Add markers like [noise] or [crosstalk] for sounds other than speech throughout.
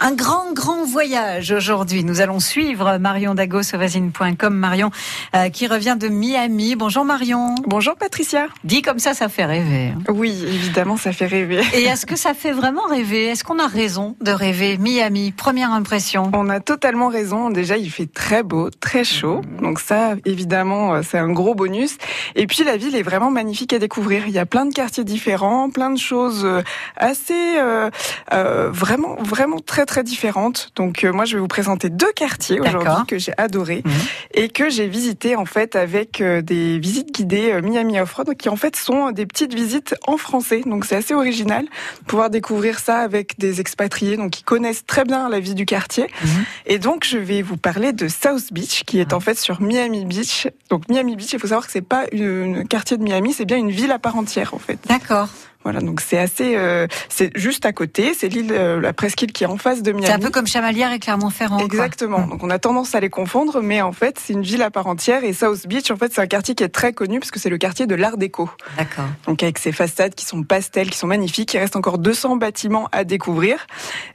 Un grand, grand voyage aujourd'hui. Nous allons suivre Marion Dagosovazine.com. Marion euh, qui revient de Miami. Bonjour Marion. Bonjour Patricia. Dit comme ça, ça fait rêver. hein. Oui, évidemment, ça fait rêver. Et est-ce que ça fait vraiment rêver? Est-ce qu'on a raison de rêver? Miami, première impression. On a totalement raison. Déjà, il fait très beau, très chaud. Donc ça, évidemment, euh, c'est un gros bonus. Et puis, la ville est vraiment magnifique à découvrir. Il y a plein de quartiers différents, plein de choses euh, assez, euh, euh, vraiment, vraiment très, très différentes. Donc, euh, moi, je vais vous présenter deux quartiers aujourd'hui que j'ai adorés Mhm. et que j'ai visités, en fait, avec euh, des visites guidées euh, Miami Off-Road, qui, en fait, sont des petites visites en français. Donc, c'est assez original de pouvoir découvrir ça avec des expatriés, donc, qui connaissent très bien la vie du quartier. Mhm. Et donc, je vais vous parler de South Beach, qui est en fait sur Miami Beach. Donc, Miami Beach, il faut savoir que c'est pas un quartier de Miami, c'est bien une ville à part entière, en fait. D'accord. Voilà, donc c'est assez, euh, c'est juste à côté, c'est l'île, euh, la presqu'île qui est en face de Miami. C'est un peu comme Chamalières et Clermont-Ferrand. Exactement. Mhm. Donc on a tendance à les confondre, mais en fait c'est une ville à part entière. Et South Beach, en fait, c'est un quartier qui est très connu parce que c'est le quartier de l'Art déco. D'accord. Donc avec ses façades qui sont pastels, qui sont magnifiques, il reste encore 200 bâtiments à découvrir.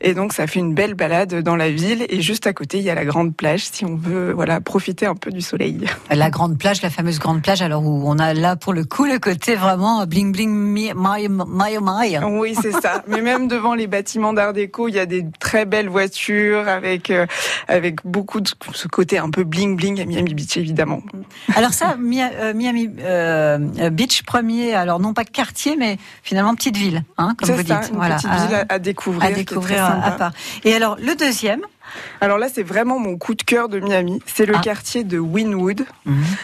Et donc ça fait une belle balade dans la ville. Et juste à côté, il y a la grande plage si on veut voilà profiter un peu du soleil. [laughs] La grande plage, la fameuse grande plage, alors où on a là pour le coup le côté vraiment bling bling mi- my my my. Oui, c'est ça. Mais même devant les bâtiments d'art déco, il y a des très belles voitures avec euh, avec beaucoup de ce côté un peu bling bling à Miami Beach évidemment. Alors ça, euh, Miami euh, Beach premier, alors non pas quartier, mais finalement petite ville, hein, comme vous ça, dites. une voilà, petite à- ville à, découvrir. à découvrir à part. Et alors le deuxième, Alors là, c'est vraiment mon coup de cœur de Miami. C'est le Ah. quartier de Wynwood,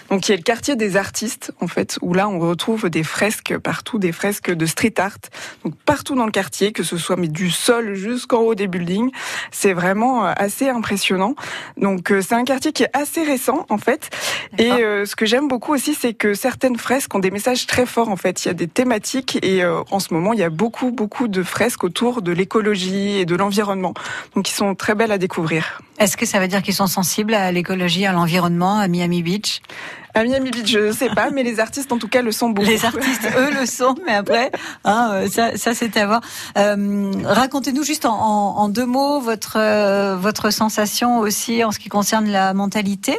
donc qui est le quartier des artistes en fait, où là on retrouve des fresques partout, des fresques de street art, donc partout dans le quartier, que ce soit mais du sol jusqu'en haut des buildings. C'est vraiment euh, assez impressionnant. Donc euh, c'est un quartier qui est assez récent en fait. Et euh, ce que j'aime beaucoup aussi, c'est que certaines fresques ont des messages très forts en fait. Il y a des thématiques et euh, en ce moment il y a beaucoup beaucoup de fresques autour de l'écologie et de l'environnement, donc qui sont très belles à découvrir. Est-ce que ça veut dire qu'ils sont sensibles à l'écologie, à l'environnement, à Miami Beach? À Miami Beach, je ne sais pas, mais les artistes en tout cas le sont beaucoup. Les artistes, [laughs] eux, le sont, mais après, hein, euh, ça, ça c'est à voir. Euh, Racontez-nous juste en, en- en deux mots votre euh, votre sensation aussi en ce qui concerne la mentalité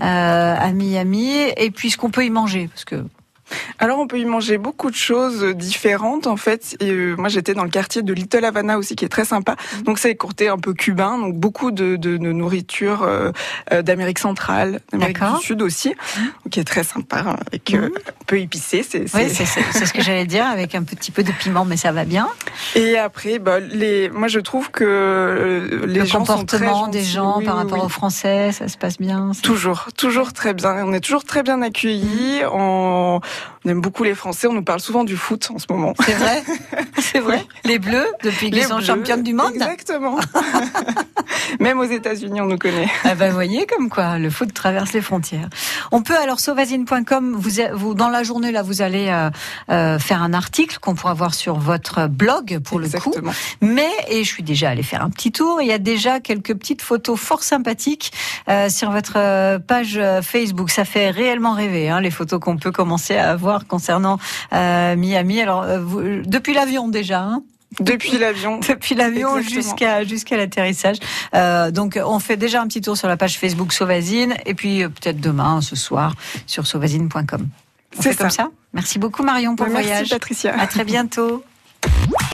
euh, à Miami et puis ce qu'on peut y manger, parce que Alors on peut y manger beaucoup de choses différentes en fait. Et, euh, moi j'étais dans le quartier de Little Havana aussi qui est très sympa. Mhm. Donc c'est côté un peu cubain, donc beaucoup de, de, de nourriture euh, euh, d'Amérique centrale, d'Amérique du Sud aussi, donc qui est très sympa, avec euh, Mhm. un peu épicé. C'est, oui, ce que j'allais dire avec un petit peu de piment, mais ça va bien. Et après, bah, les, moi je trouve que euh, les le gens sont très comportement des gens Oui, par oui, rapport oui. aux Français, ça se passe bien. Toujours, toujours très bien. On est toujours très bien accueillis. On, on aime beaucoup les Français. On nous parle souvent du foot en ce moment. C'est vrai, [laughs] c'est vrai. [laughs] Les Bleus depuis qu'ils sont Bleus, championnes du monde. Exactement. [laughs] Même aux États-Unis, on nous connaît. Ah ben, voyez comme quoi le foot traverse les frontières. On peut alors sauvazine.com vous, vous dans la journée là vous allez euh, euh, faire un article qu'on pourra voir sur votre blog pour le coup. Mais et je suis déjà allée faire un petit tour. Il y a déjà quelques petites photos fort sympathiques euh, sur votre euh, page euh, Facebook. Ça fait réellement rêver hein, les photos qu'on peut commencer à voir concernant euh, Miami. Alors euh, vous- depuis l'avion déjà. Hein? Depuis l'avion. [laughs] depuis l'avion jusqu'à jusqu'à l'atterrissage. Euh, donc on fait déjà un petit tour sur la page Facebook Sauvazine et puis euh, peut-être demain, ce soir, sur sauvazine.com. C'est comme ça. Merci beaucoup Marion pour le Merci voyage. Patricia. À très bientôt.